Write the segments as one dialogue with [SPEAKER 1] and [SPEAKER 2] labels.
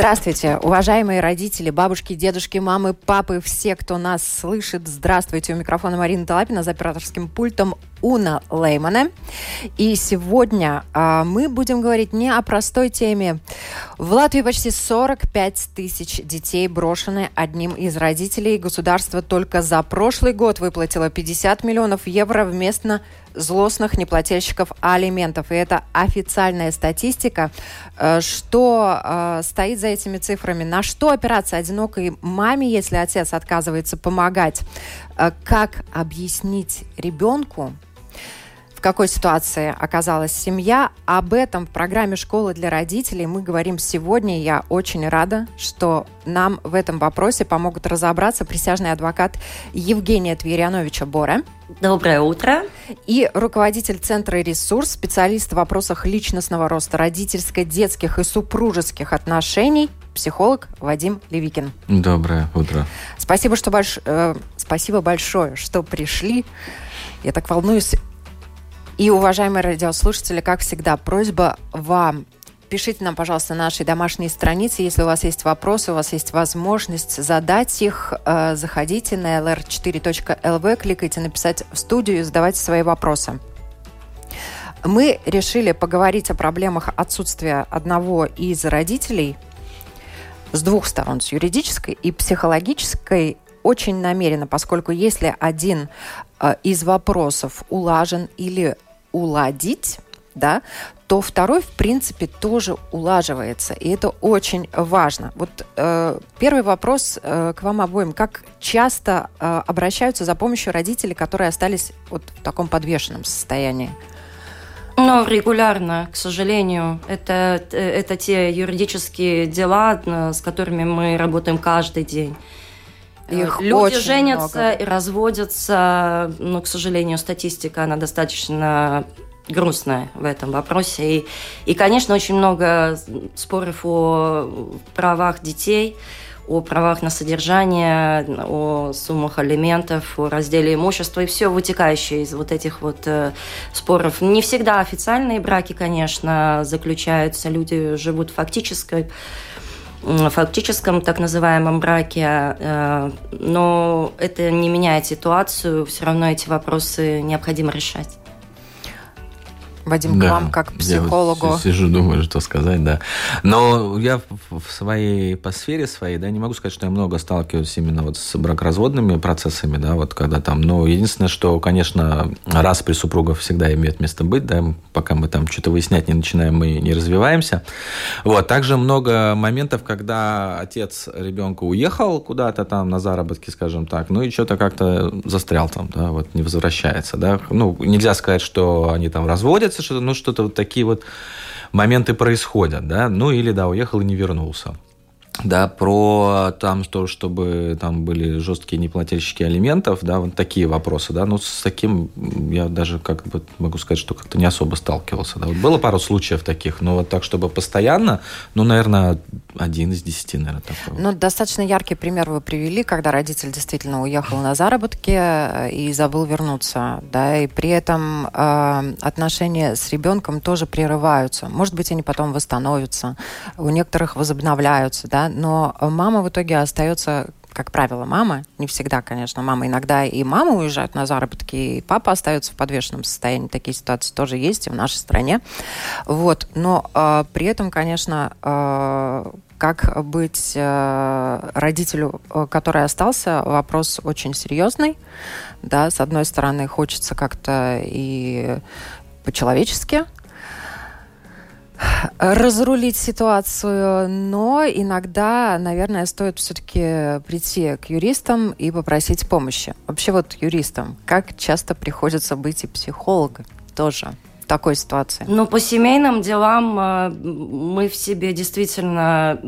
[SPEAKER 1] Здравствуйте, уважаемые родители, бабушки, дедушки, мамы, папы, все, кто нас слышит. Здравствуйте, у микрофона Марина Талапина, за операторским пультом Уна Леймана. И сегодня а, мы будем говорить не о простой теме. В Латвии почти 45 тысяч детей брошены одним из родителей. Государство только за прошлый год выплатило 50 миллионов евро вместо злостных неплательщиков алиментов. И это официальная статистика. Э, что э, стоит за этими цифрами? На что опираться одинокой маме, если отец отказывается помогать? Э, как объяснить ребенку, в какой ситуации оказалась семья. Об этом в программе «Школа для родителей» мы говорим сегодня. Я очень рада, что нам в этом вопросе помогут разобраться присяжный адвокат Евгения Тверяновича Бора.
[SPEAKER 2] Доброе утро.
[SPEAKER 1] И руководитель Центра «Ресурс», специалист в вопросах личностного роста родительско-детских и супружеских отношений, психолог Вадим Левикин.
[SPEAKER 3] Доброе утро.
[SPEAKER 1] Спасибо, что больш... э, спасибо большое, что пришли. Я так волнуюсь и, уважаемые радиослушатели, как всегда, просьба вам Пишите нам, пожалуйста, на нашей домашней странице. Если у вас есть вопросы, у вас есть возможность задать их, э, заходите на lr4.lv, кликайте «Написать в студию» и задавайте свои вопросы. Мы решили поговорить о проблемах отсутствия одного из родителей с двух сторон, с юридической и психологической, очень намеренно, поскольку если один э, из вопросов улажен или уладить, да, то второй, в принципе, тоже улаживается. И это очень важно. Вот э, первый вопрос э, к вам обоим. Как часто э, обращаются за помощью родители, которые остались вот в таком подвешенном состоянии?
[SPEAKER 2] Ну, регулярно, к сожалению. Это, это те юридические дела, э, с которыми мы работаем каждый день. Их Люди женятся много. и разводятся, но, к сожалению, статистика, она достаточно грустная в этом вопросе. И, и, конечно, очень много споров о правах детей, о правах на содержание, о суммах алиментов, о разделе имущества и все вытекающее из вот этих вот э, споров. Не всегда официальные браки, конечно, заключаются, люди живут фактической фактическом так называемом браке, э, но это не меняет ситуацию, все равно эти вопросы необходимо решать.
[SPEAKER 1] Вадим, да, к вам как психологу. Я
[SPEAKER 3] вот сижу, думаю, что сказать, да. Но я в своей по сфере своей, да, не могу сказать, что я много сталкиваюсь именно вот с бракоразводными процессами, да, вот когда там, но единственное, что, конечно, раз при супругах всегда имеет место быть, да, пока мы там что-то выяснять не начинаем, мы не развиваемся. Вот, также много моментов, когда отец ребенка уехал куда-то там на заработки, скажем так, ну и что-то как-то застрял там, да, вот не возвращается, да. Ну, нельзя сказать, что они там разводятся, получается, что ну, что-то вот такие вот моменты происходят, да, ну или, да, уехал и не вернулся да, про там то, чтобы там были жесткие неплательщики алиментов, да, вот такие вопросы, да, ну, с таким я даже как бы могу сказать, что как-то не особо сталкивался, да, вот было пару случаев таких, но вот так, чтобы постоянно, ну, наверное, один из десяти, наверное, такой.
[SPEAKER 1] Ну, достаточно яркий пример вы привели, когда родитель действительно уехал на заработки э, и забыл вернуться, да, и при этом э, отношения с ребенком тоже прерываются, может быть, они потом восстановятся, у некоторых возобновляются, да, но мама в итоге остается как правило, мама, не всегда, конечно, мама, иногда и мама уезжают на заработки, и папа остается в подвешенном состоянии. Такие ситуации тоже есть и в нашей стране. Вот. Но э, при этом, конечно, э, как быть э, родителю, который остался, вопрос очень серьезный. Да, с одной стороны, хочется как-то и по-человечески разрулить ситуацию, но иногда, наверное, стоит все-таки прийти к юристам и попросить помощи. Вообще вот юристам, как часто приходится быть и психологом тоже такой ситуации?
[SPEAKER 2] Ну, по семейным делам э, мы в себе действительно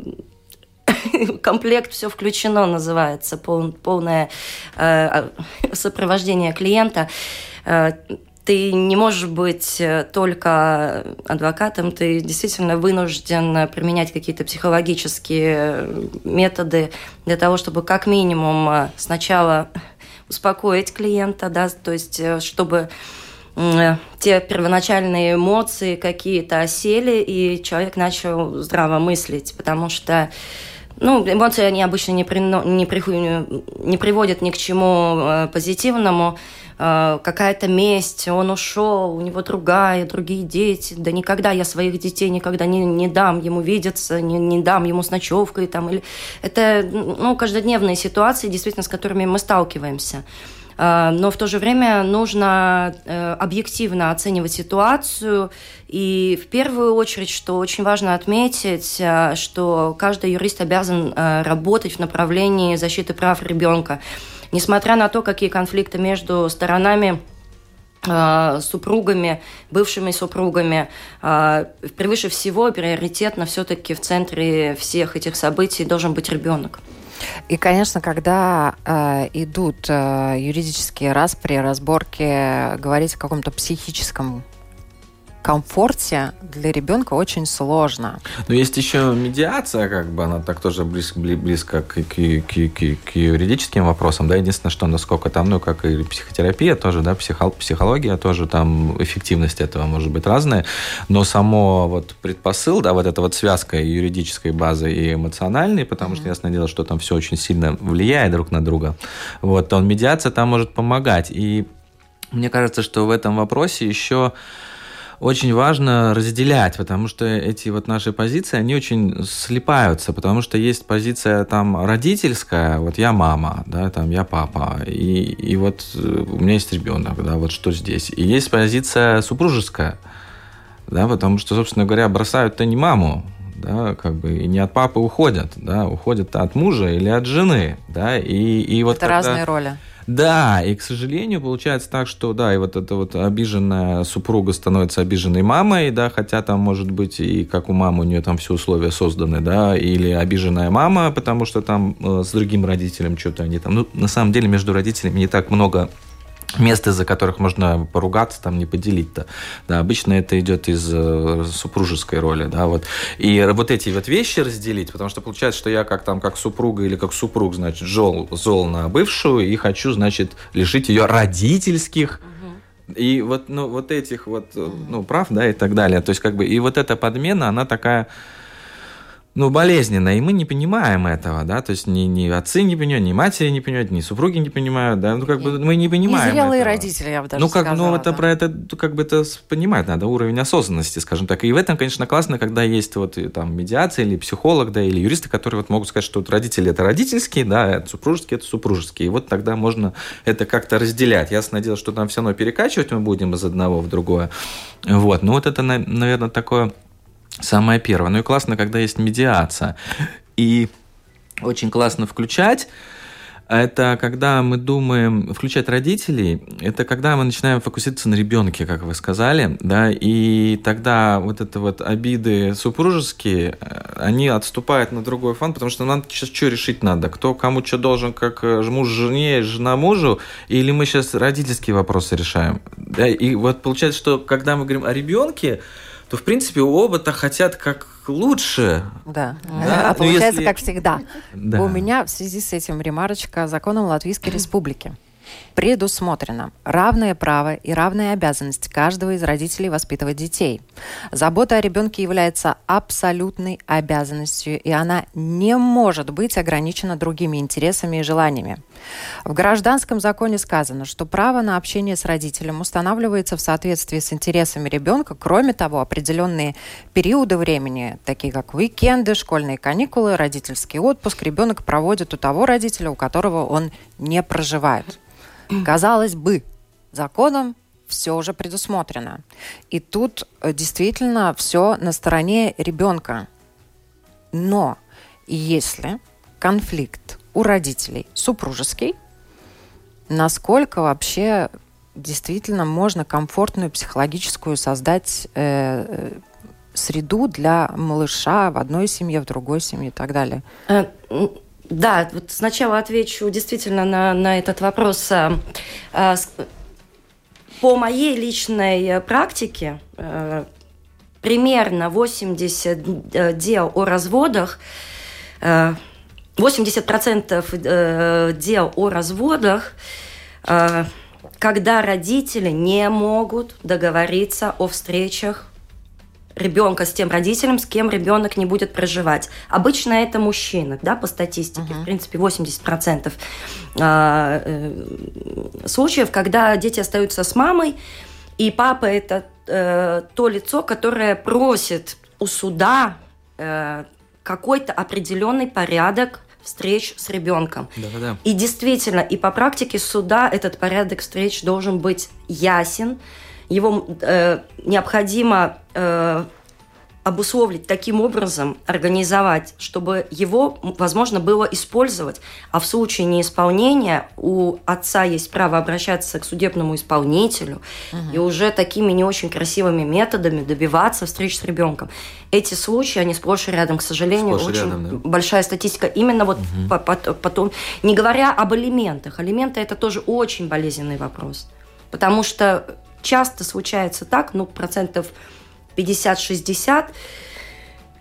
[SPEAKER 2] комплект все включено называется, пол, полное э, сопровождение клиента. Ты не можешь быть э, только адвокатом, ты действительно вынужден применять какие-то психологические э, методы для того, чтобы как минимум э, сначала успокоить клиента, да, то есть чтобы те первоначальные эмоции какие-то осели, и человек начал здраво мыслить, потому что ну, эмоции, они обычно не, при, не, при, не приводят ни к чему позитивному, Э, какая-то месть, он ушел, у него другая, другие дети. Да никогда я своих детей никогда не, не дам ему видеться, не, не дам ему с ночевкой. Там, или... Это ну, каждодневные ситуации, действительно, с которыми мы сталкиваемся. Э, но в то же время нужно э, объективно оценивать ситуацию. И в первую очередь, что очень важно отметить, что каждый юрист обязан работать в направлении защиты прав ребенка. Несмотря на то, какие конфликты между сторонами супругами, бывшими супругами. Превыше всего, приоритетно все-таки в центре всех этих событий должен быть ребенок.
[SPEAKER 1] И, конечно, когда э, идут э, юридические распри, разборки, говорить о каком-то психическом комфорте для ребенка очень сложно.
[SPEAKER 3] Но есть еще медиация, как бы она так тоже близко, близко к, к, к, к, к юридическим вопросам, да, единственное, что насколько там, ну, как и психотерапия тоже, да, психо, психология тоже, там эффективность этого может быть разная, но само вот предпосыл, да, вот эта вот связка юридической базы и эмоциональной, потому mm-hmm. что ясное дело, что там все очень сильно влияет друг на друга, вот, то медиация там может помогать, и мне кажется, что в этом вопросе еще очень важно разделять, потому что эти вот наши позиции, они очень слипаются, потому что есть позиция там родительская, вот я мама, да, там я папа, и, и вот э, у меня есть ребенок, да, вот что здесь. И есть позиция супружеская, да, потому что, собственно говоря, бросают-то не маму, да, как бы и не от папы уходят, да, уходят от мужа или от жены, да, и, и вот
[SPEAKER 1] Это когда... разные роли.
[SPEAKER 3] Да, и, к сожалению, получается так, что, да, и вот эта вот обиженная супруга становится обиженной мамой, да, хотя там, может быть, и как у мамы у нее там все условия созданы, да, или обиженная мама, потому что там э, с другим родителем что-то они там, ну, на самом деле между родителями не так много мест, из-за которых можно поругаться, там не поделить-то. Да, обычно это идет из э, супружеской роли, да, вот. И вот эти вот вещи разделить, потому что получается, что я как там, как супруга или как супруг, значит, зол, зол на бывшую и хочу, значит, лишить ее родительских и вот, ну, вот этих вот, э, ну, прав, да, и так далее. То есть, как бы, и вот эта подмена, она такая, ну, болезненно, и мы не понимаем этого, да, то есть ни, ни отцы не понимают, ни матери не понимают, ни супруги не понимают, да, ну, как бы мы не понимаем
[SPEAKER 1] Незрелые
[SPEAKER 3] этого.
[SPEAKER 1] родители, я бы даже
[SPEAKER 3] Ну, как,
[SPEAKER 1] сказала,
[SPEAKER 3] ну, это
[SPEAKER 1] да.
[SPEAKER 3] про это, как бы это понимать надо, уровень осознанности, скажем так, и в этом, конечно, классно, когда есть вот там медиация или психолог, да, или юристы, которые вот могут сказать, что вот родители это родительские, да, это супружеские это супружеские, и вот тогда можно это как-то разделять. Ясное дело, что там все равно перекачивать мы будем из одного в другое, вот, ну, вот это, наверное, такое Самое первое. Ну и классно, когда есть медиация. И очень классно включать это когда мы думаем включать родителей, это когда мы начинаем фокусироваться на ребенке, как вы сказали, да, и тогда вот это вот обиды супружеские, э, они отступают на другой фон, потому что нам сейчас что решить надо, кто кому что должен, как э, муж жене, жена мужу, или мы сейчас родительские вопросы решаем, да, и вот получается, что когда мы говорим о ребенке, то, в принципе, оба-то хотят как лучше.
[SPEAKER 1] Да. да? А получается, если... как всегда. Да. У меня в связи с этим ремарочка законом Латвийской Республики предусмотрено равное право и равная обязанность каждого из родителей воспитывать детей. Забота о ребенке является абсолютной обязанностью, и она не может быть ограничена другими интересами и желаниями. В гражданском законе сказано, что право на общение с родителем устанавливается в соответствии с интересами ребенка. Кроме того, определенные периоды времени, такие как уикенды, школьные каникулы, родительский отпуск, ребенок проводит у того родителя, у которого он не проживает. Казалось бы, законом все уже предусмотрено. И тут э, действительно все на стороне ребенка. Но если конфликт у родителей супружеский, насколько вообще действительно можно комфортную психологическую создать э, э среду для малыша в одной семье, в другой семье и так далее? Э,
[SPEAKER 2] да, вот сначала отвечу действительно на, на этот вопрос. А, а, по моей личной практике примерно 80 дел о разводах 80% дел о разводах когда родители не могут договориться о встречах ребенка с тем родителем, с кем ребенок не будет проживать. Обычно это мужчина, да, по статистике, uh-huh. в принципе, 80% а, э, случаев, когда дети остаются с мамой, и папа это э, то лицо, которое просит у суда э, какой-то определенный порядок встреч с ребенком. Да, да. И действительно, и по практике суда этот порядок встреч должен быть ясен. Его э, необходимо э, обусловить таким образом, организовать, чтобы его возможно было использовать, а в случае неисполнения у отца есть право обращаться к судебному исполнителю угу. и уже такими не очень красивыми методами добиваться встреч с ребенком. Эти случаи, они сплошь и рядом, к сожалению, сплошь очень рядом, да? большая статистика. Именно вот угу. потом, не говоря об алиментах, алименты это тоже очень болезненный вопрос, потому что часто случается так, ну процентов 50-60,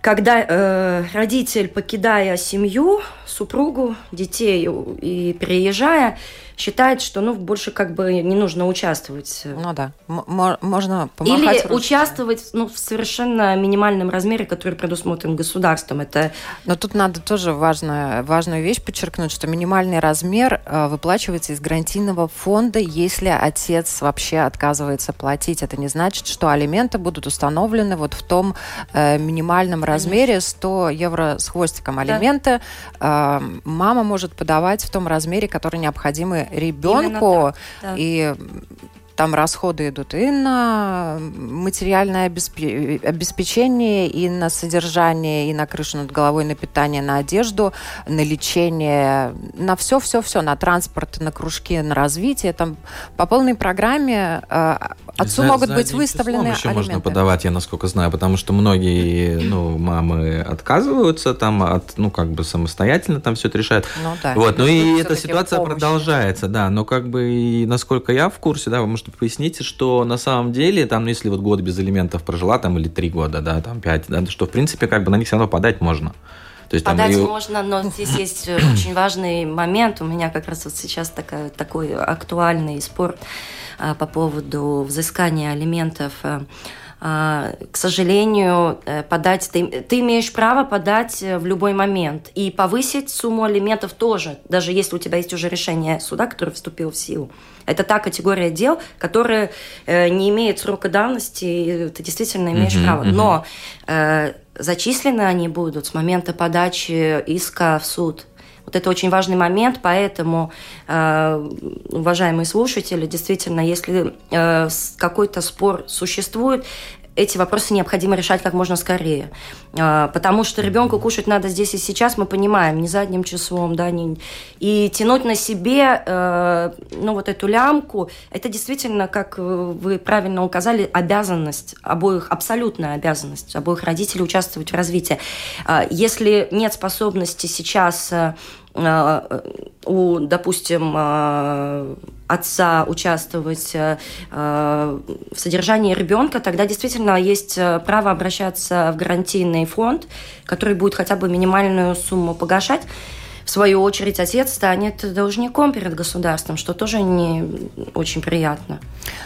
[SPEAKER 2] когда э, родитель, покидая семью, супругу, детей и переезжая, считает, что ну больше как бы не нужно участвовать.
[SPEAKER 1] Ну да, М- можно
[SPEAKER 2] помахать. Или участвовать ну, в совершенно минимальном размере, который предусмотрен государством. Это...
[SPEAKER 1] Но тут надо тоже важную, важную вещь подчеркнуть, что минимальный размер э, выплачивается из гарантийного фонда, если отец вообще отказывается платить. Это не значит, что алименты будут установлены вот в том э, минимальном размере 100 евро с хвостиком алименты. Да. Э, мама может подавать в том размере, который необходимы ребенку. Да. И там расходы идут и на материальное обеспечение, и на содержание, и на крышу над головой, на питание, на одежду, на лечение, на все-все-все, на транспорт, на кружки, на развитие. Там по полной программе э, отцу за, могут за быть выставлены еще алименты.
[SPEAKER 3] можно подавать, я насколько знаю, потому что многие ну, мамы отказываются там от, ну, как бы самостоятельно там все это решают. Ну, да. Вот, ну и эта ситуация помощь. продолжается, да, но как бы, насколько я в курсе, да, вы можете поясните, что на самом деле, там, ну, если вот год без элементов прожила, там, или три года, да, там, пять, да, что, в принципе, как бы на них все равно подать можно.
[SPEAKER 2] То есть, Подать там, можно, но здесь есть э, очень важный момент. У меня как раз вот сейчас такая, такой актуальный спор а, по поводу взыскания алиментов. А, к сожалению, э, подать ты, ты имеешь право подать э, в любой момент и повысить сумму алиментов тоже, даже если у тебя есть уже решение суда, которое вступило в силу. Это та категория дел, которая э, не имеет срока давности, и ты действительно имеешь uh-huh, право. Uh-huh. Но э, зачислены они будут с момента подачи иска в суд. Вот это очень важный момент, поэтому, э, уважаемые слушатели, действительно, если э, какой-то спор существует, эти вопросы необходимо решать как можно скорее. А, потому что ребенку кушать надо здесь и сейчас, мы понимаем, не задним числом, да, не... и тянуть на себе, э, ну, вот эту лямку, это действительно, как вы правильно указали, обязанность обоих, абсолютная обязанность обоих родителей участвовать в развитии. А, если нет способности сейчас э, э, у, допустим, отца участвовать э, в содержании ребенка, тогда действительно есть право обращаться в гарантийный фонд, который будет хотя бы минимальную сумму погашать в свою очередь, отец станет должником перед государством, что тоже не очень приятно.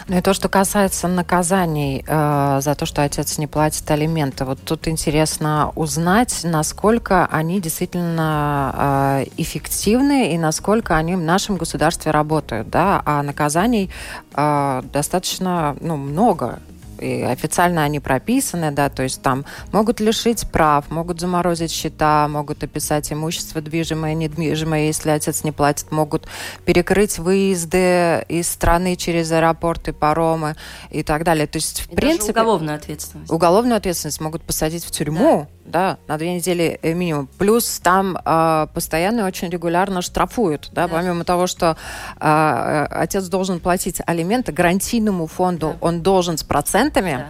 [SPEAKER 1] Ну и то, что касается наказаний э, за то, что отец не платит алименты, вот тут интересно узнать, насколько они действительно э, эффективны и насколько они в нашем государстве работают, да, а наказаний э, достаточно, ну, много и официально они прописаны, да, то есть там могут лишить прав, могут заморозить счета, могут описать имущество движимое, недвижимое, если отец не платит, могут перекрыть выезды из страны через аэропорты, паромы и так далее. То есть, в и принципе...
[SPEAKER 2] уголовную ответственность.
[SPEAKER 1] Уголовную ответственность могут посадить в тюрьму, да, да на две недели э, минимум. Плюс там э, постоянно и очень регулярно штрафуют, да, да. помимо того, что э, отец должен платить алименты гарантийному фонду, да. он должен с процентом процентами.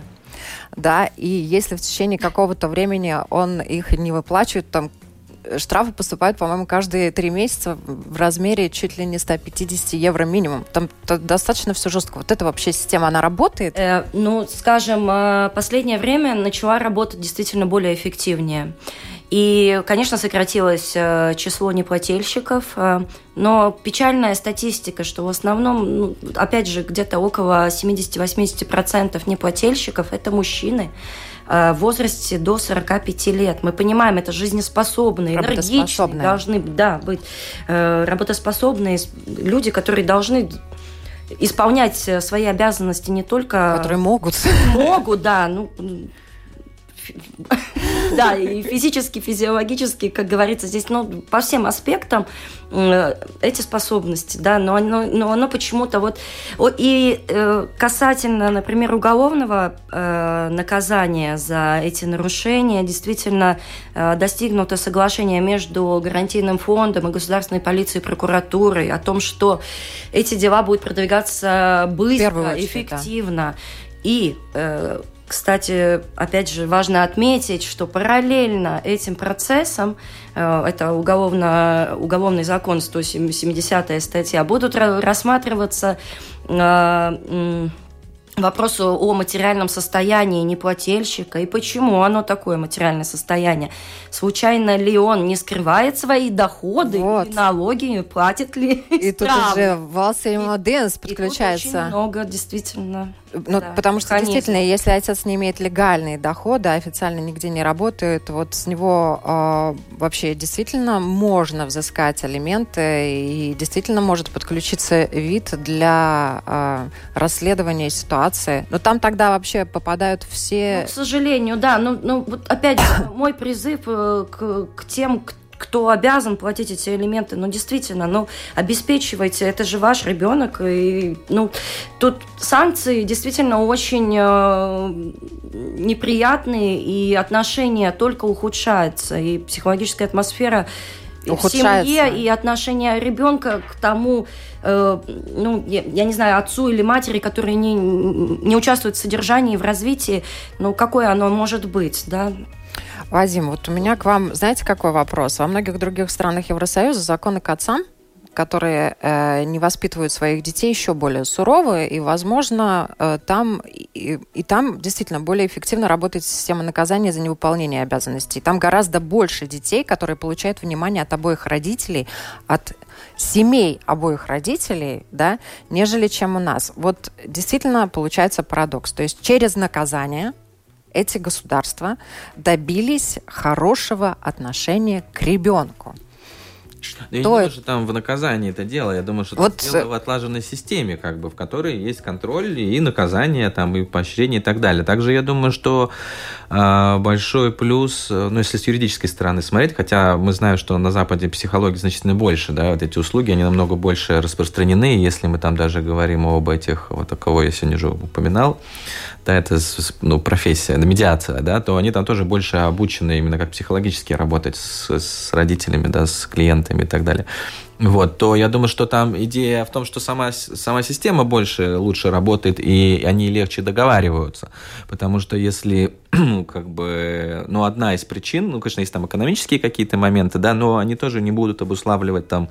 [SPEAKER 1] Да. да, и если в течение какого-то времени он их не выплачивает, там штрафы поступают, по-моему, каждые три месяца в размере чуть ли не 150 евро минимум. Там достаточно все жестко. Вот эта вообще система, она работает?
[SPEAKER 2] Э, ну, скажем, э, последнее время начала работать действительно более эффективнее. И, конечно, сократилось э, число неплательщиков, э, но печальная статистика, что в основном, ну, опять же, где-то около 70-80% неплательщиков – это мужчины э, в возрасте до 45 лет. Мы понимаем, это жизнеспособные, энергичные, должны да, быть работоспособные люди, которые должны исполнять свои обязанности не только...
[SPEAKER 1] Которые могут.
[SPEAKER 2] Могут, да. Ну, да, и физически, физиологически, как говорится, здесь, ну, по всем аспектам эти способности, да, но оно, но оно почему-то вот... И э, касательно, например, уголовного э, наказания за эти нарушения, действительно э, достигнуто соглашение между гарантийным фондом и государственной полицией и прокуратурой о том, что эти дела будут продвигаться быстро, очередь, эффективно. Да. И кстати, опять же, важно отметить, что параллельно этим процессам, э, это уголовно, уголовный закон 170 статья, будут рассматриваться э, вопросу о материальном состоянии неплательщика и почему оно такое материальное состояние. Случайно ли он не скрывает свои доходы, вот. и налоги, платит ли
[SPEAKER 1] И тут уже Денс подключается. И тут
[SPEAKER 2] очень много, действительно.
[SPEAKER 1] Ну, да, потому что конечно. действительно, если отец не имеет легальные доходы, официально нигде не работает, вот с него э, вообще действительно можно взыскать алименты и действительно может подключиться вид для э, расследования ситуации. Но там тогда вообще попадают все...
[SPEAKER 2] Ну, к сожалению, да. Ну, ну вот опять же, мой призыв э, к, к тем, кто кто обязан платить эти элементы, ну, действительно, ну, обеспечивайте, это же ваш ребенок, и, ну, тут санкции действительно очень э, неприятные, и отношения только ухудшаются, и психологическая атмосфера в семье и отношение ребенка к тому, э, ну, я, я не знаю, отцу или матери, которые не, не участвуют в содержании, в развитии, ну, какое оно может быть, да?
[SPEAKER 1] Вадим, вот у меня к вам, знаете, какой вопрос? Во многих других странах Евросоюза законы к отцам которые э, не воспитывают своих детей, еще более суровые, и, возможно, э, там и, и там действительно более эффективно работает система наказания за невыполнение обязанностей. Там гораздо больше детей, которые получают внимание от обоих родителей, от семей обоих родителей, да, нежели чем у нас. Вот действительно получается парадокс. То есть через наказание эти государства добились хорошего отношения к ребенку.
[SPEAKER 3] Я то... не думаю, что там в наказании это дело. Я думаю, что вот... это дело в отлаженной системе, как бы, в которой есть контроль и наказание, там, и поощрение и так далее. Также я думаю, что э, большой плюс, э, ну, если с юридической стороны смотреть, хотя мы знаем, что на Западе психологии значительно больше, да, вот эти услуги, они намного больше распространены, если мы там даже говорим об этих, вот о кого я сегодня уже упоминал, да, это ну, профессия, медиация, да, то они там тоже больше обучены именно как психологически работать с, с родителями, да, с клиентами и так далее. Вот, то я думаю, что там идея в том, что сама, сама система больше, лучше работает, и они легче договариваются. Потому что если, как бы, ну, одна из причин, ну, конечно, есть там экономические какие-то моменты, да, но они тоже не будут обуславливать там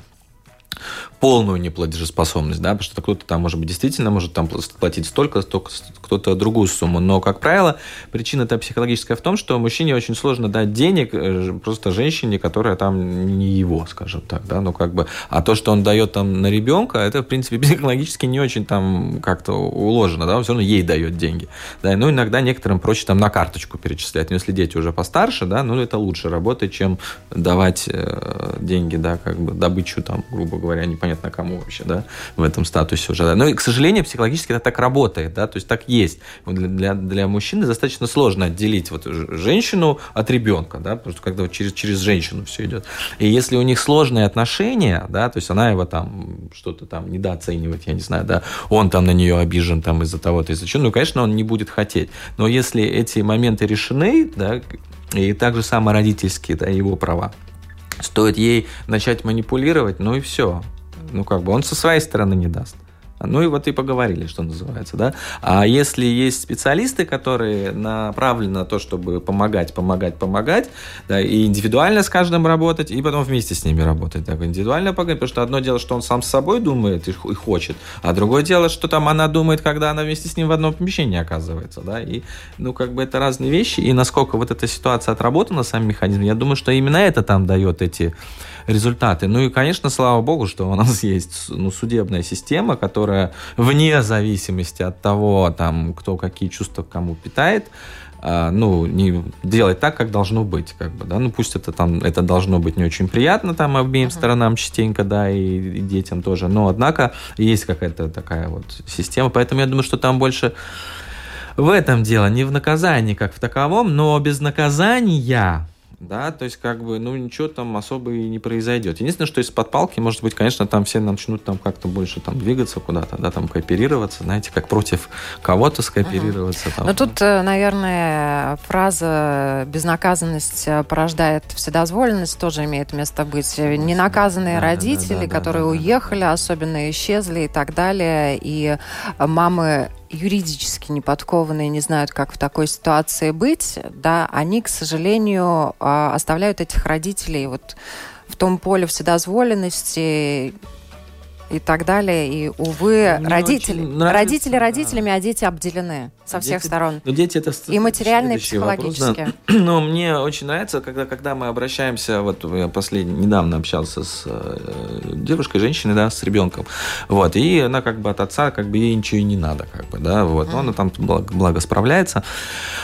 [SPEAKER 3] полную неплатежеспособность, да, потому что кто-то там, может быть, действительно может там платить столько, столько кто-то другую сумму. Но, как правило, причина это психологическая в том, что мужчине очень сложно дать денег э, просто женщине, которая там не его, скажем так, да, ну как бы, а то, что он дает там на ребенка, это, в принципе, психологически не очень там как-то уложено, да, он все равно ей дает деньги, да, ну иногда некоторым проще там на карточку перечислять, но если дети уже постарше, да, ну это лучше работает, чем давать э, деньги, да, как бы добычу там, грубо говоря, непонятно кому вообще, да, в этом статусе уже. Но, к сожалению, психологически это так работает, да, то есть так есть. Для, для, для мужчины достаточно сложно отделить вот женщину от ребенка, да, потому что когда вот через, через женщину все идет. И если у них сложные отношения, да, то есть она его там что-то там недооценивает, я не знаю, да, он там на нее обижен там из-за того-то, из-за чего, ну, конечно, он не будет хотеть. Но если эти моменты решены, да, и также само родительские, да, его права, стоит ей начать манипулировать, ну и все. Ну, как бы он со своей стороны не даст. Ну и вот и поговорили, что называется, да. А если есть специалисты, которые направлены на то, чтобы помогать, помогать, помогать, да, и индивидуально с каждым работать, и потом вместе с ними работать, так, индивидуально помогать, потому что одно дело, что он сам с собой думает и хочет, а другое дело, что там она думает, когда она вместе с ним в одном помещении оказывается, да, и, ну, как бы это разные вещи, и насколько вот эта ситуация отработана, сам механизм, я думаю, что именно это там дает эти результаты. Ну и, конечно, слава богу, что у нас есть ну, судебная система, которая вне зависимости от того, там, кто какие чувства кому питает, а, ну, не делать так, как должно быть, как бы, да, ну, пусть это там, это должно быть не очень приятно там обеим uh-huh. сторонам частенько, да, и, и детям тоже, но, однако, есть какая-то такая вот система, поэтому я думаю, что там больше в этом дело, не в наказании как в таковом, но без наказания да, то есть как бы, ну, ничего там особо и не произойдет. Единственное, что из-под палки, может быть, конечно, там все начнут там как-то больше там двигаться куда-то, да, там кооперироваться, знаете, как против кого-то скооперироваться. Угу. Там.
[SPEAKER 1] Но тут, э, наверное, фраза «безнаказанность э, порождает вседозволенность» тоже имеет место быть. Ненаказанные да, родители, да, да, которые да, да, уехали, да. особенно исчезли и так далее, и мамы юридически не подкованные, не знают, как в такой ситуации быть, да, они, к сожалению, а, оставляют этих родителей вот в том поле вседозволенности, и так далее. И, увы, Мне родители, нравится, родители родителями, да. а дети обделены со всех дети, сторон.
[SPEAKER 3] Но дети это
[SPEAKER 1] и материально, и психологически.
[SPEAKER 3] Вопрос, да. Но мне очень нравится, когда, когда мы обращаемся, вот я последний, недавно общался с э, девушкой, женщиной, да, с ребенком, вот, и она как бы от отца, как бы ей ничего и не надо, как бы, да, вот, но она там благо, благо справляется.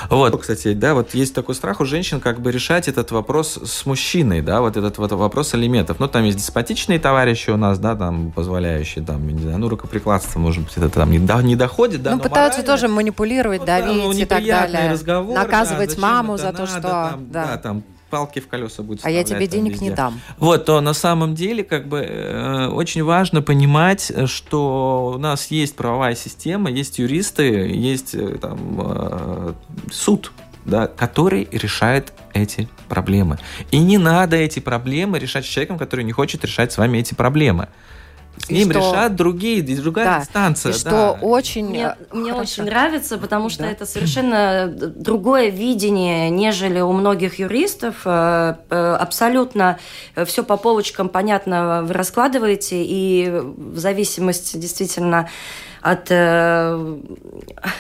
[SPEAKER 3] Вот, кстати, да, вот есть такой страх у женщин, как бы решать этот вопрос с мужчиной, да, вот этот вот вопрос алиментов. Ну, там есть деспотичные товарищи у нас, да, там, позволяющие, там, не знаю, ну, рукоприкладство, может быть, это там не, до, не доходит, да,
[SPEAKER 1] Ну, пытаются тоже манипулировать, ну, давить да, ну, и так далее. Наказывать да, маму за то, надо, что...
[SPEAKER 3] Там, да. да, там, палки в колеса будет
[SPEAKER 1] А я тебе денег везде. не дам.
[SPEAKER 3] Вот, то на самом деле как бы э, очень важно понимать, что у нас есть правовая система, есть юристы, есть э, там э, суд, да, который решает эти проблемы. И не надо эти проблемы решать с человеком, который не хочет решать с вами эти проблемы. С и ним что... решат другие, другая
[SPEAKER 1] да.
[SPEAKER 3] инстанция.
[SPEAKER 1] И что очень
[SPEAKER 2] мне, мне очень нравится, потому что да. это совершенно другое видение, нежели у многих юристов. Э, э, абсолютно все по полочкам понятно вы раскладываете, и в зависимости действительно от, э,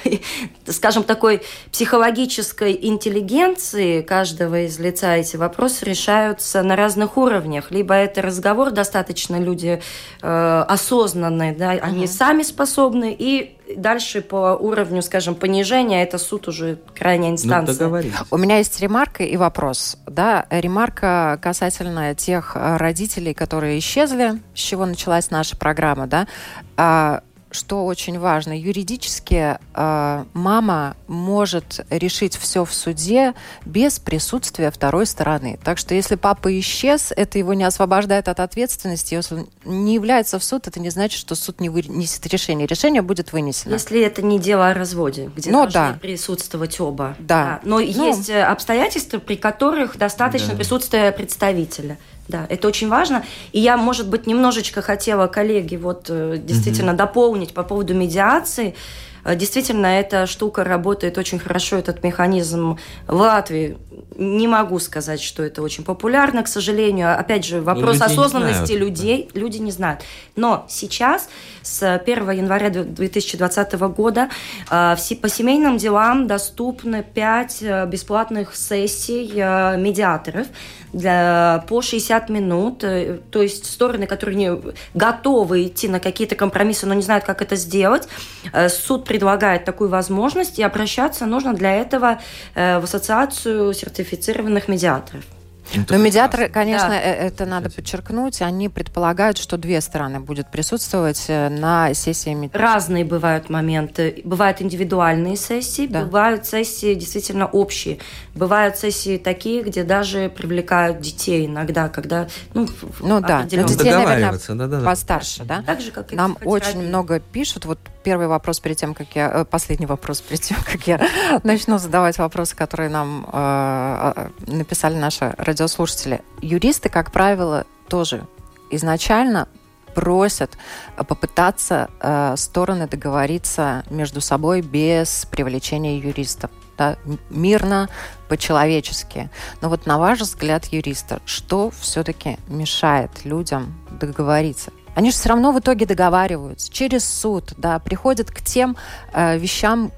[SPEAKER 2] скажем, такой психологической интеллигенции каждого из лица эти вопросы решаются на разных уровнях. Либо это разговор, достаточно люди э, осознанные, да, они угу. сами способны, и дальше по уровню, скажем, понижения, это суд уже крайняя ну, инстанция. Ну,
[SPEAKER 1] У меня есть ремарка и вопрос. Да, ремарка касательно тех родителей, которые исчезли, с чего началась наша программа, да. Что очень важно, юридически э, мама может решить все в суде без присутствия второй стороны. Так что если папа исчез, это его не освобождает от ответственности. Если не является в суд, это не значит, что суд не вынесет решение. Решение будет вынесено.
[SPEAKER 2] Если это не дело о разводе, где ну, должны да. присутствовать оба.
[SPEAKER 1] Да. да.
[SPEAKER 2] Но ну, есть э, обстоятельства, при которых достаточно да. присутствия представителя. Да, это очень важно. И я, может быть, немножечко хотела коллеги вот э, действительно угу. дополнить по поводу медиации. Э, действительно, эта штука работает очень хорошо, этот механизм в Латвии. Не могу сказать, что это очень популярно, к сожалению. Опять же, вопрос люди осознанности людей люди не знают. Но сейчас, с 1 января 2020 года, э, по семейным делам доступны 5 бесплатных сессий медиаторов для, по 60 минут. Э, то есть стороны, которые не готовы идти на какие-то компромиссы, но не знают, как это сделать, э, суд предлагает такую возможность, и обращаться нужно для этого э, в ассоциацию сертифицированных медиаторов.
[SPEAKER 1] Ну, Но медиаторы, конечно, да. Э, это надо подчеркнуть, они предполагают, что две стороны будут присутствовать э, на сессии медиатора.
[SPEAKER 2] Разные бывают моменты. Бывают индивидуальные сессии, да. бывают сессии действительно общие. Бывают сессии такие, где даже привлекают детей иногда, когда...
[SPEAKER 1] Ну, ну да, детей, наверное, да, да, да. постарше, да? Так же, как Нам очень много пишут. Вот первый вопрос перед тем, как я... Э, последний вопрос перед тем, как я начну задавать вопросы, которые нам э, написали наши радиослушатели. Юристы, как правило, тоже изначально просят попытаться э, стороны договориться между собой без привлечения юристов. Да, мирно, по-человечески. Но вот на ваш взгляд юриста, что все-таки мешает людям договориться? Они же все равно в итоге договариваются через суд, да, приходят к тем э, вещам,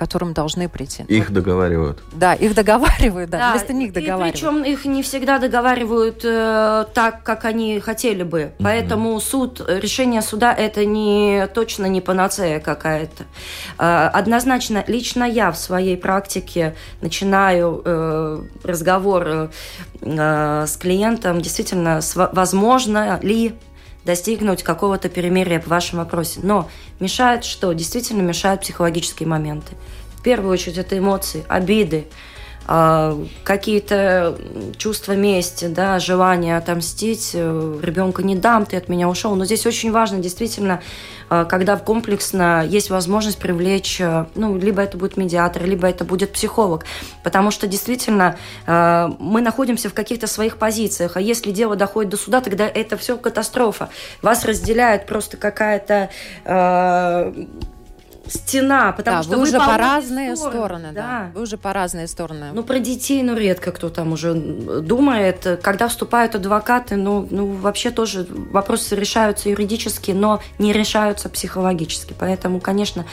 [SPEAKER 1] которым должны прийти.
[SPEAKER 3] Их вот. договаривают.
[SPEAKER 1] Да, их договаривают, да, да вместо них договаривают.
[SPEAKER 2] И причем их не всегда договаривают э, так, как они хотели бы. Mm-hmm. Поэтому суд, решение суда это не точно не панацея какая-то. Э, однозначно, лично я в своей практике начинаю э, разговор э, э с клиентом, действительно, с, возможно ли достигнуть какого-то перемирия в вашем вопросе. Но мешает что? Действительно мешают психологические моменты. В первую очередь это эмоции, обиды, какие-то чувства мести, да, желание отомстить, э, ребенка не дам, ты от меня ушел. Но здесь очень важно действительно, а, когда комплексно есть возможность привлечь, э, ну, либо это будет медиатор, либо это будет психолог, потому что действительно э, мы находимся в каких-то своих позициях, а если дело доходит до суда, тогда это все катастрофа. Вас разделяет просто какая-то стена, потому
[SPEAKER 1] да,
[SPEAKER 2] что
[SPEAKER 1] вы уже по разные стороны, стороны да. да. Вы уже по разные стороны.
[SPEAKER 2] Ну, про детей, ну, редко кто там уже думает. Когда вступают адвокаты, ну, ну вообще тоже вопросы решаются юридически, но не решаются психологически. Поэтому, конечно,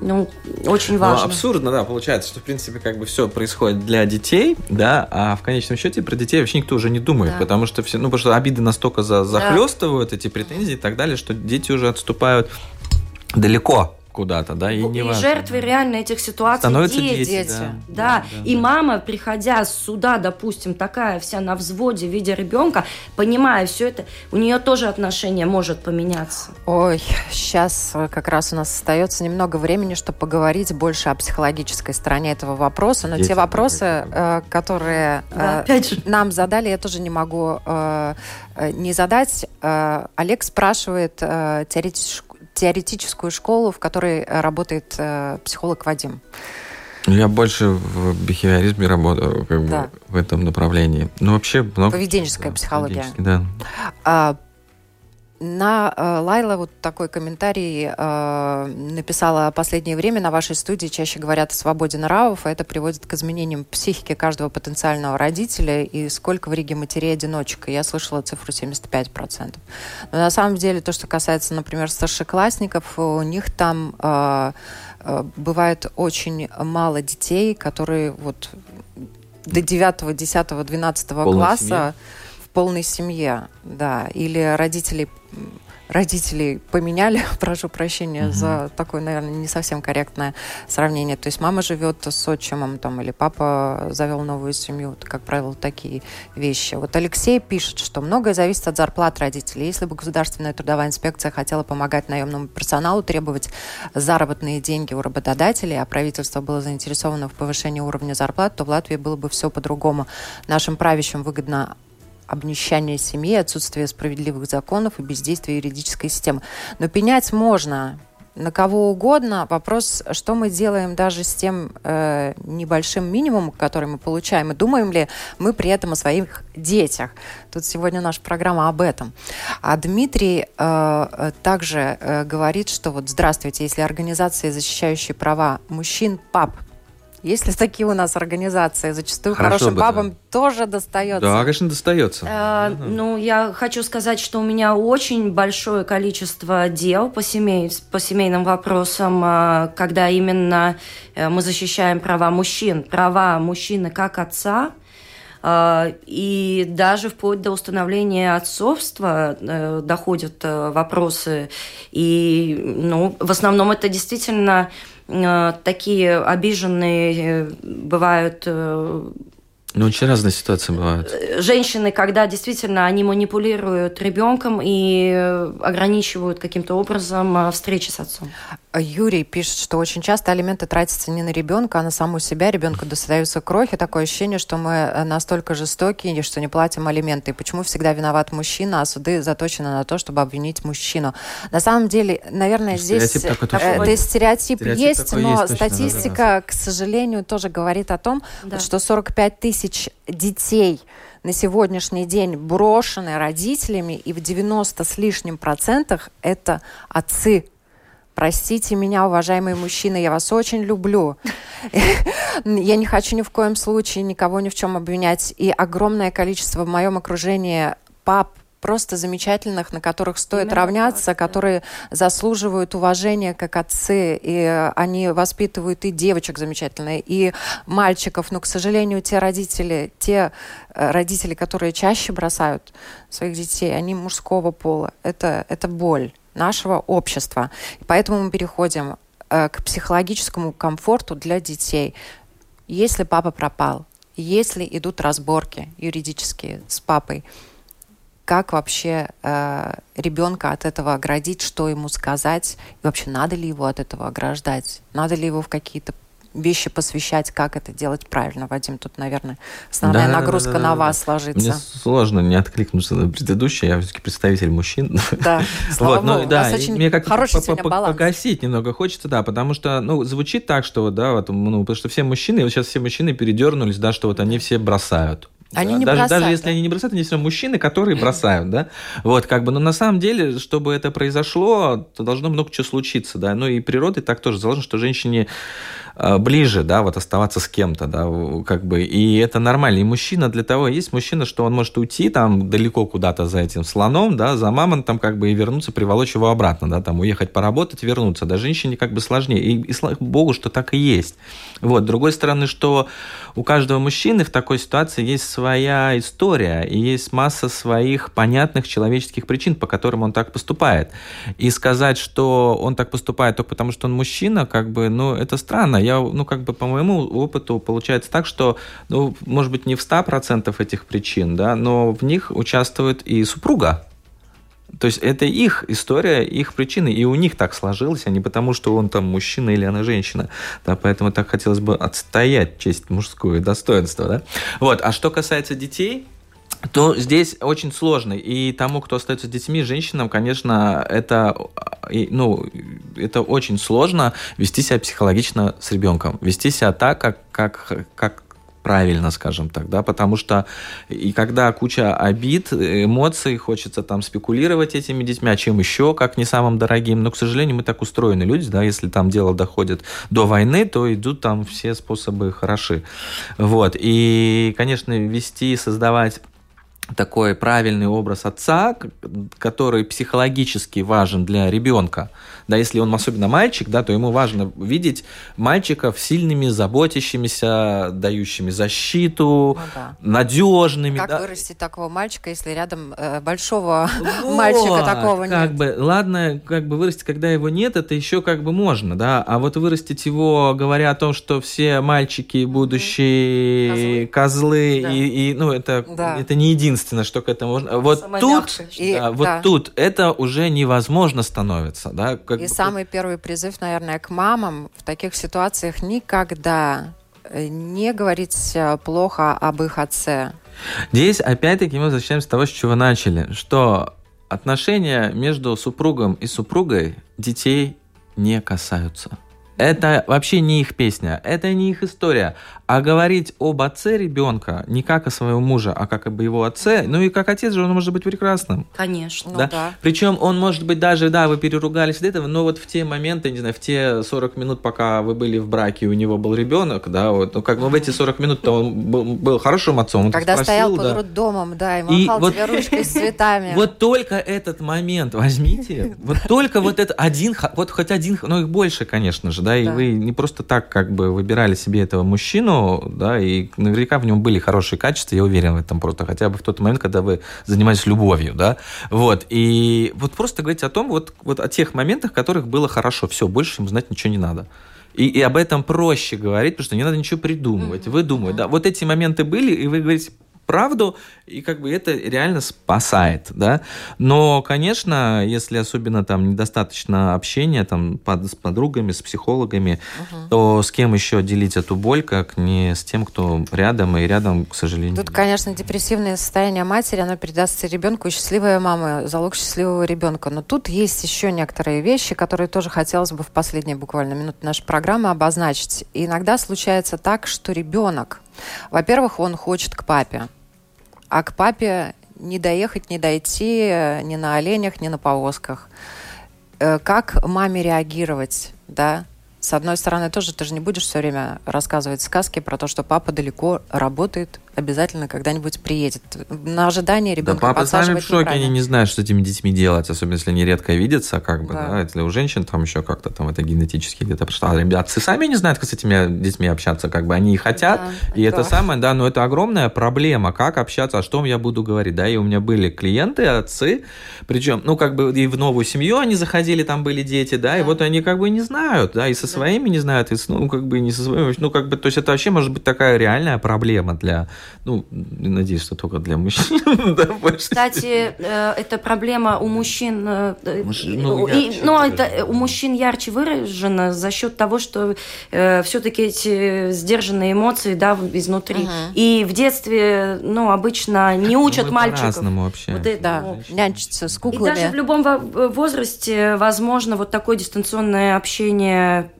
[SPEAKER 2] ну, очень ну, важно.
[SPEAKER 3] Ну, абсурдно, да, получается, что, в принципе, как бы все происходит для детей, да, а в конечном счете про детей вообще никто уже не думает, да. потому что все, ну, потому что обиды настолько за, захлестывают да. эти претензии и так далее, что дети уже отступают далеко куда-то, да, и не
[SPEAKER 2] И жертвы реально этих ситуаций
[SPEAKER 3] Становятся
[SPEAKER 2] дети.
[SPEAKER 3] дети, да.
[SPEAKER 2] Да. да. И да. мама, приходя сюда, допустим, такая вся на взводе, видя ребенка, понимая все это, у нее тоже отношение может поменяться.
[SPEAKER 1] Ой, сейчас как раз у нас остается немного времени, чтобы поговорить больше о психологической стороне этого вопроса, но дети, те вопросы, э, которые да, э, нам задали, я тоже не могу э, не задать. Олег спрашивает теоретически теоретическую школу, в которой э, работает э, психолог Вадим?
[SPEAKER 3] Я больше в бихевиоризме работаю, как да. бы в этом направлении. Ну, вообще много.
[SPEAKER 1] Поведенческая да, психология.
[SPEAKER 3] Да.
[SPEAKER 1] А, на э, Лайла вот такой комментарий э, написала последнее время на вашей студии чаще говорят о свободе нравов, а это приводит к изменениям психики каждого потенциального родителя и сколько в Риге матерей-одиночек. Я слышала цифру 75%. Но на самом деле то, что касается, например, старшеклассников, у них там э, э, бывает очень мало детей, которые вот до 9, 10, 12 класса семье полной семье, да, или родители родителей поменяли, прошу прощения угу. за такое, наверное, не совсем корректное сравнение. То есть мама живет с отчимом там, или папа завел новую семью. Как правило, такие вещи. Вот Алексей пишет, что многое зависит от зарплат родителей. Если бы государственная трудовая инспекция хотела помогать наемному персоналу требовать заработные деньги у работодателей, а правительство было заинтересовано в повышении уровня зарплат, то в Латвии было бы все по-другому. Нашим правящим выгодно обнищание семьи, отсутствие справедливых законов и бездействие юридической системы. Но пенять можно на кого угодно. Вопрос, что мы делаем даже с тем э, небольшим минимумом, который мы получаем, и думаем ли мы при этом о своих детях. Тут сегодня наша программа об этом. А Дмитрий э, также э, говорит, что вот здравствуйте, если организации, защищающие права мужчин, пап, если такие у нас организации, зачастую Хорошо хорошим бы, бабам да. тоже достается.
[SPEAKER 3] Да, конечно, достается.
[SPEAKER 2] Э, угу. Ну, я хочу сказать, что у меня очень большое количество дел по, семей, по семейным вопросам, э, когда именно э, мы защищаем права мужчин. Права мужчины как отца, э, и даже вплоть до установления отцовства доходят вопросы. И ну, в основном это действительно такие обиженные э, бывают э,
[SPEAKER 3] ну, очень разные ситуации бывают.
[SPEAKER 2] Женщины, когда действительно они манипулируют ребенком и ограничивают каким-то образом встречи с отцом.
[SPEAKER 1] Юрий пишет, что очень часто алименты тратятся не на ребенка, а на саму себя. Ребенку достаются крохи. Такое ощущение, что мы э, настолько жестокие, что не платим алименты. И почему всегда виноват мужчина, а суды заточены на то, чтобы обвинить мужчину? На самом деле, наверное, здесь такой, э, стереотип, стереотип есть, но есть, статистика, да, да. к сожалению, тоже говорит о том, да. что 45 тысяч детей на сегодняшний день брошены родителями, и в 90 с лишним процентах это отцы Простите меня, уважаемые мужчины, я вас очень люблю. Я не хочу ни в коем случае никого ни в чем обвинять. И огромное количество в моем окружении пап, просто замечательных, на которых стоит Именно равняться, так, которые да. заслуживают уважения как отцы, и они воспитывают и девочек замечательных, и мальчиков. Но, к сожалению, те родители, те э, родители, которые чаще бросают своих детей, они мужского пола. Это, это боль нашего общества. И поэтому мы переходим э, к психологическому комфорту для детей. Если папа пропал, если идут разборки юридические с папой, как вообще э, ребенка от этого оградить, что ему сказать, и вообще надо ли его от этого ограждать, надо ли его в какие-то вещи посвящать, как это делать правильно. Вадим, тут, наверное, основная да, нагрузка да, да, на да, вас да. ложится.
[SPEAKER 3] Мне сложно не откликнуться на предыдущее, я все-таки представитель мужчин.
[SPEAKER 1] Да, слава вот,
[SPEAKER 3] ну, да, мне как хороший по -по погасить немного хочется, да, потому что, ну, звучит так, что да, вот, ну, потому что все мужчины, вот сейчас все мужчины передернулись, да, что вот они все бросают.
[SPEAKER 1] Они не
[SPEAKER 3] даже,
[SPEAKER 1] бросают.
[SPEAKER 3] Даже если они не бросают, они все равно мужчины, которые бросают, да. Вот, как бы, но на самом деле, чтобы это произошло, то должно много чего случиться, да. Ну и природой так тоже заложено, что женщине Э, ближе, да, вот оставаться с кем-то, да, как бы, и это нормально. И мужчина для того есть мужчина, что он может уйти там далеко куда-то за этим слоном, да, за мамонтом, как бы, и вернуться, приволочь его обратно, да, там, уехать поработать, вернуться. Да, женщине как бы сложнее. И, и слава богу, что так и есть. Вот, с другой стороны, что у каждого мужчины в такой ситуации есть своя история, и есть масса своих понятных человеческих причин, по которым он так поступает. И сказать, что он так поступает только потому, что он мужчина, как бы, ну, это странно я, ну, как бы по моему опыту получается так, что, ну, может быть, не в 100% этих причин, да, но в них участвует и супруга. То есть это их история, их причины, и у них так сложилось, а не потому, что он там мужчина или она женщина. Да, поэтому так хотелось бы отстоять честь мужскую достоинство. Да? Вот. А что касается детей, то здесь очень сложно. И тому, кто остается с детьми, женщинам, конечно, это, ну, это очень сложно вести себя психологично с ребенком. Вести себя так, как, как, как правильно, скажем так, да, потому что и когда куча обид, эмоций, хочется там спекулировать этими детьми, а чем еще, как не самым дорогим, но, к сожалению, мы так устроены люди, да, если там дело доходит до войны, то идут там все способы хороши, вот, и, конечно, вести, создавать такой правильный образ отца, который психологически важен для ребенка. Да, если он особенно мальчик, да, то ему важно видеть мальчиков сильными, заботящимися, дающими защиту, ну, да. надежными.
[SPEAKER 1] Как
[SPEAKER 3] да.
[SPEAKER 1] вырастить такого мальчика, если рядом э, большого вот, мальчика такого
[SPEAKER 3] как нет? Бы, ладно, как бы вырастить, когда его нет, это еще как бы можно, да, а вот вырастить его, говоря о том, что все мальчики будущие козлы, козлы да. и, и, ну, это, да. это не единственное что к этому можно. Вот тут, и, да, вот да. тут это уже невозможно становится, да.
[SPEAKER 1] Как и самый первый призыв, наверное, к мамам в таких ситуациях никогда э, не говорить э, плохо об их отце.
[SPEAKER 3] Здесь опять-таки мы возвращаемся с того, с чего начали, что отношения между супругом и супругой детей не касаются. Это вообще не их песня, это не их история. А говорить об отце ребенка не как о своем муже, а как об его отце, ну и как отец же он может быть прекрасным.
[SPEAKER 2] Конечно.
[SPEAKER 3] Да?
[SPEAKER 2] Ну, да.
[SPEAKER 3] Причем он может быть даже, да, вы переругались до этого, но вот в те моменты, не знаю, в те 40 минут, пока вы были в браке, у него был ребенок, да, вот, ну как, ну в эти 40 минут то он был, был хорошим отцом.
[SPEAKER 1] Когда
[SPEAKER 3] спросил,
[SPEAKER 1] стоял
[SPEAKER 3] да.
[SPEAKER 1] под роддомом, да, и махал и вот, тебе ручкой с цветами.
[SPEAKER 3] Вот только этот момент возьмите, вот только вот этот один, вот хоть один, но их больше, конечно же, да, и вы не просто так как бы выбирали себе этого мужчину, да, и наверняка в нем были хорошие качества, я уверен в этом просто, хотя бы в тот момент, когда вы занимались любовью, да, вот, и вот просто говорить о том, вот, вот о тех моментах, в которых было хорошо, все, больше им знать ничего не надо. И, и об этом проще говорить, потому что не надо ничего придумывать, mm-hmm. выдумывать, да, вот эти моменты были, и вы говорите, правду, и как бы это реально спасает, да. Но, конечно, если особенно там недостаточно общения там под, с подругами, с психологами, угу. то с кем еще делить эту боль, как не с тем, кто рядом, и рядом, к сожалению.
[SPEAKER 1] Тут, конечно, депрессивное состояние матери, оно передастся ребенку, и счастливая мама – залог счастливого ребенка. Но тут есть еще некоторые вещи, которые тоже хотелось бы в последние буквально минуты нашей программы обозначить. И иногда случается так, что ребенок, во-первых, он хочет к папе, а к папе не доехать, не дойти ни на оленях, ни на повозках. Э, как маме реагировать, да? С одной стороны, тоже ты же не будешь все время рассказывать сказки про то, что папа далеко работает, обязательно когда-нибудь приедет. На ожидание ребенка
[SPEAKER 3] Да папа сами в шоке, они не знают, что с этими детьми делать, особенно если они редко видятся, как бы, да. да если у женщин там еще как-то там это генетически где-то пришло. А отцы сами не знают, как с этими детьми общаться, как бы они и хотят, да, и да. это самое, да, но это огромная проблема, как общаться, о чем я буду говорить, да, и у меня были клиенты, отцы, причем, ну, как бы и в новую семью они заходили, там были дети, да, да. и вот они как бы не знают, да, и со своими не знают, и, ну, как бы не со своими, ну, как бы, то есть это вообще может быть такая реальная проблема для, ну, надеюсь, что только для мужчин.
[SPEAKER 2] Кстати, э, эта проблема у мужчин, э, ну, ну это у мужчин ярче выражена за счет того, что э, все-таки эти сдержанные эмоции, да, изнутри. И в детстве, ну, обычно не учат мальчиков.
[SPEAKER 3] По-разному вообще. Вот
[SPEAKER 1] это, да, нянчиться с куклами.
[SPEAKER 2] И даже в любом возрасте возможно вот такое дистанционное общение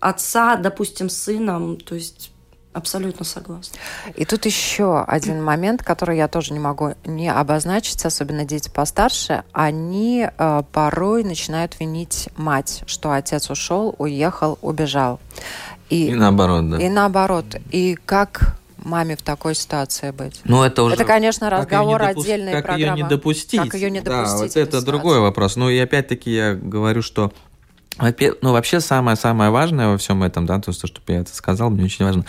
[SPEAKER 2] отца, допустим, с сыном, то есть Абсолютно согласна.
[SPEAKER 1] И тут еще один момент, который я тоже не могу не обозначить, особенно дети постарше, они э, порой начинают винить мать, что отец ушел, уехал, убежал.
[SPEAKER 3] И, и наоборот, да.
[SPEAKER 1] И наоборот. И как маме в такой ситуации быть?
[SPEAKER 3] Ну, это уже...
[SPEAKER 1] Это, конечно, разговор как отдельной
[SPEAKER 3] как программы. Как ее не допустить. Как ее не допустить. Да, вот это ситуации. другой вопрос. Ну, и опять-таки я говорю, что ну, вообще самое-самое важное во всем этом, да, то, что я это сказал, мне очень важно,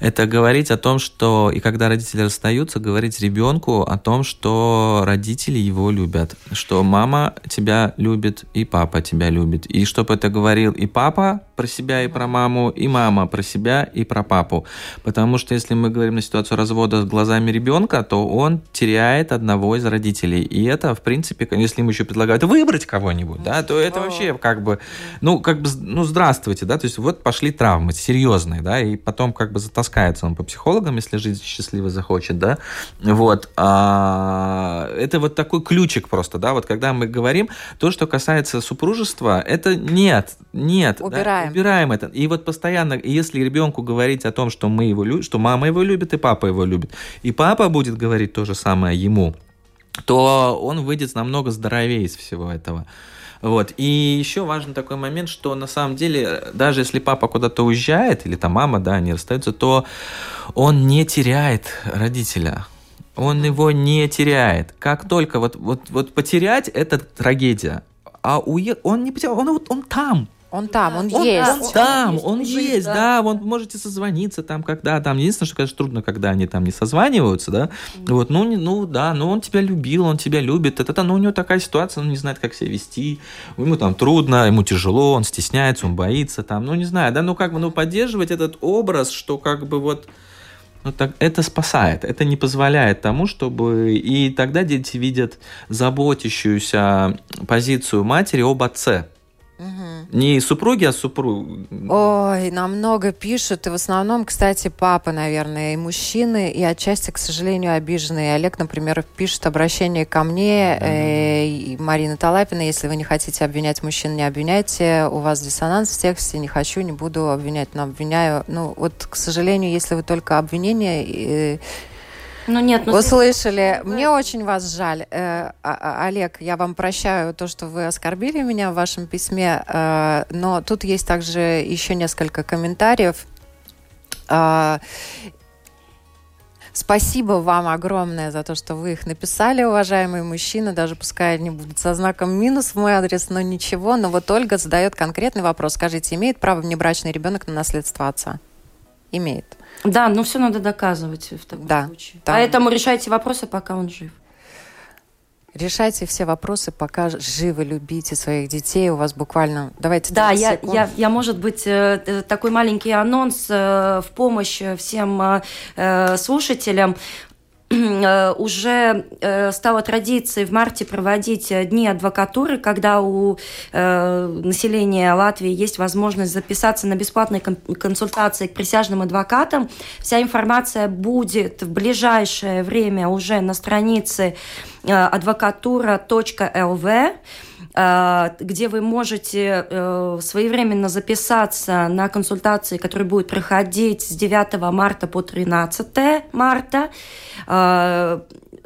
[SPEAKER 3] это говорить о том, что, и когда родители расстаются, говорить ребенку о том, что родители его любят, что мама тебя любит, и папа тебя любит, и чтобы это говорил и папа про себя и про маму, и мама про себя и про папу, потому что если мы говорим на ситуацию развода с глазами ребенка, то он теряет одного из родителей, и это, в принципе, если ему еще предлагают выбрать кого-нибудь, да, то это вообще как бы ну, как бы, ну, здравствуйте, да, то есть вот пошли травмы серьезные, да, и потом как бы затаскается он по психологам, если жизнь счастливо захочет, да, вот, а, это вот такой ключик просто, да, вот когда мы говорим, то, что касается супружества, это нет, нет,
[SPEAKER 1] убираем,
[SPEAKER 3] да, убираем. это, и вот постоянно, если ребенку говорить о том, что мы его любим, что мама его любит и папа его любит, и папа будет говорить то же самое ему, то он выйдет намного здоровее из всего этого. Вот. И еще важный такой момент, что на самом деле, даже если папа куда-то уезжает, или там мама, да, они расстаются, то он не теряет родителя. Он его не теряет. Как только вот, вот, вот потерять, это трагедия. А уе... он не потерял, он, он там,
[SPEAKER 1] он там, он, он есть.
[SPEAKER 3] Он там, он, он есть, есть, да. да, он можете созвониться там, когда там. Единственное, что, конечно, трудно, когда они там не созваниваются, да. Mm. Вот, ну, ну, да, но он тебя любил, он тебя любит. Это, это, ну, у него такая ситуация, он не знает, как себя вести. Ему там трудно, ему тяжело, он стесняется, он боится там. Ну, не знаю, да, ну, как бы, ну, поддерживать этот образ, что как бы вот ну, так, это спасает, это не позволяет тому, чтобы... И тогда дети видят заботящуюся позицию матери об отце. Угу. Не супруги, а супруг.
[SPEAKER 1] Ой, нам много пишут, и в основном, кстати, папы, наверное, и мужчины, и отчасти, к сожалению, обиженные. Олег, например, пишет обращение ко мне, э, и Марина Талапина, если вы не хотите обвинять мужчин, не обвиняйте, у вас диссонанс в тексте, не хочу, не буду обвинять, но обвиняю. Ну, вот, к сожалению, если вы только обвинение... Э, ну нет, ну услышали. Здесь... Мне очень вас жаль, э, а, а, Олег. Я вам прощаю то, что вы оскорбили меня в вашем письме, э, но тут есть также еще несколько комментариев. Э, Спасибо вам огромное за то, что вы их написали, уважаемые мужчины, даже пускай они будут со знаком минус в мой адрес, но ничего. Но вот Ольга задает конкретный вопрос. Скажите, имеет право внебрачный ребенок на наследство отца? Имеет.
[SPEAKER 2] Да, но все надо доказывать в таком да, случае. Там... Поэтому решайте вопросы, пока он жив.
[SPEAKER 1] Решайте все вопросы, пока живы, любите своих детей. У вас буквально... Давайте
[SPEAKER 2] Да, я, я, я, может быть, э, э, такой маленький анонс э, в помощь всем слушателям. Э, уже э, стало традицией в марте проводить дни адвокатуры, когда у населения Латвии есть возможность записаться на бесплатные консультации к присяжным адвокатам. Вся информация будет в ближайшее время уже на странице advocatura.lv. Э, где вы можете э, своевременно записаться на консультации, которые будут проходить с 9 марта по 13 марта. Э,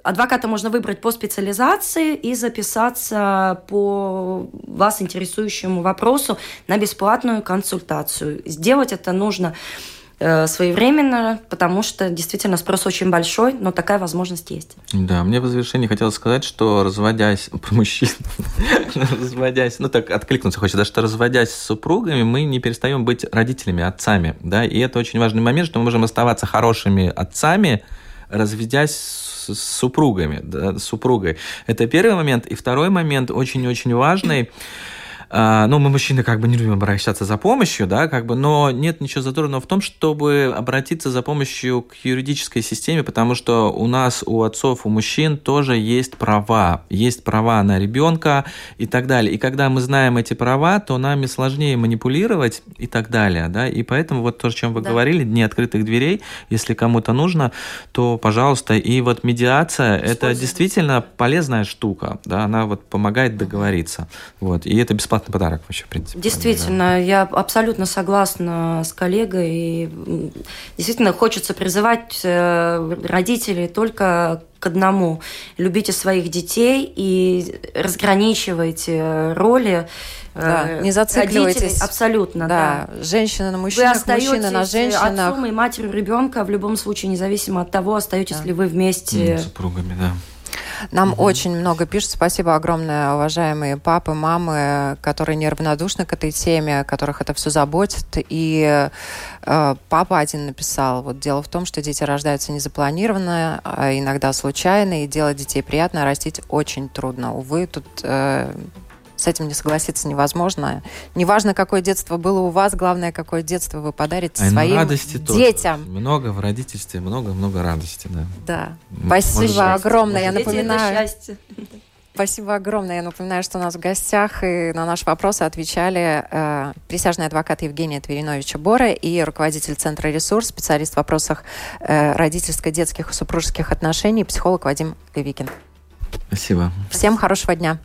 [SPEAKER 2] адвоката можно выбрать по специализации и записаться по вас интересующему вопросу на бесплатную консультацию. Сделать это нужно своевременно, потому что действительно спрос очень большой, но такая возможность есть.
[SPEAKER 3] Да, мне в завершении хотелось сказать, что разводясь про мужчин, разводясь, ну так откликнуться хочется, что разводясь с супругами, мы не перестаем быть родителями, отцами, да, и это очень важный момент, что мы можем оставаться хорошими отцами, разведясь с супругами, да, с супругой. Это первый момент. И второй момент очень-очень важный – а, ну, мы, мужчины, как бы не любим обращаться за помощью, да, как бы, но нет ничего зазорного в том, чтобы обратиться за помощью к юридической системе, потому что у нас, у отцов, у мужчин тоже есть права, есть права на ребенка и так далее. И когда мы знаем эти права, то нами сложнее манипулировать и так далее, да, и поэтому вот то, о чем вы да. говорили, дни открытых дверей, если кому-то нужно, то, пожалуйста, и вот медиация, это действительно полезная штука, да, она вот помогает договориться, вот, и это бесплатно бесплатный подарок вообще, в принципе.
[SPEAKER 2] Действительно, да. я абсолютно согласна с коллегой. И действительно хочется призывать э, родителей только к одному. Любите своих детей и разграничивайте роли.
[SPEAKER 1] Э, да, не зацикливайтесь. Родителей.
[SPEAKER 2] Абсолютно, да.
[SPEAKER 1] да. Женщина на мужчинах,
[SPEAKER 2] вы
[SPEAKER 1] мужчина на женщинах.
[SPEAKER 2] отцом и матерью ребенка в любом случае, независимо от того, остаетесь да. ли вы вместе.
[SPEAKER 3] с супругами, да.
[SPEAKER 1] Нам угу. очень много пишут. Спасибо огромное, уважаемые папы, мамы, которые неравнодушны к этой теме, которых это все заботит. И э, папа один написал, вот дело в том, что дети рождаются незапланированно, а иногда случайно, и делать детей приятно, а растить очень трудно. Увы, тут э, с этим не согласиться невозможно. Неважно, какое детство было у вас, главное, какое детство вы подарите а своим радости детям.
[SPEAKER 3] Тоже. Много в родительстве, много-много радости, да.
[SPEAKER 1] Да. Спасибо Может, огромное. Я напоминаю. Спасибо огромное. Я напоминаю, что у нас в гостях и на наши вопросы отвечали э, присяжный адвокат Евгения Твериновича Бора и руководитель Центра «Ресурс», специалист в вопросах э, родительско-детских и супружеских отношений, психолог Вадим Левикин.
[SPEAKER 3] Спасибо.
[SPEAKER 1] Всем хорошего дня.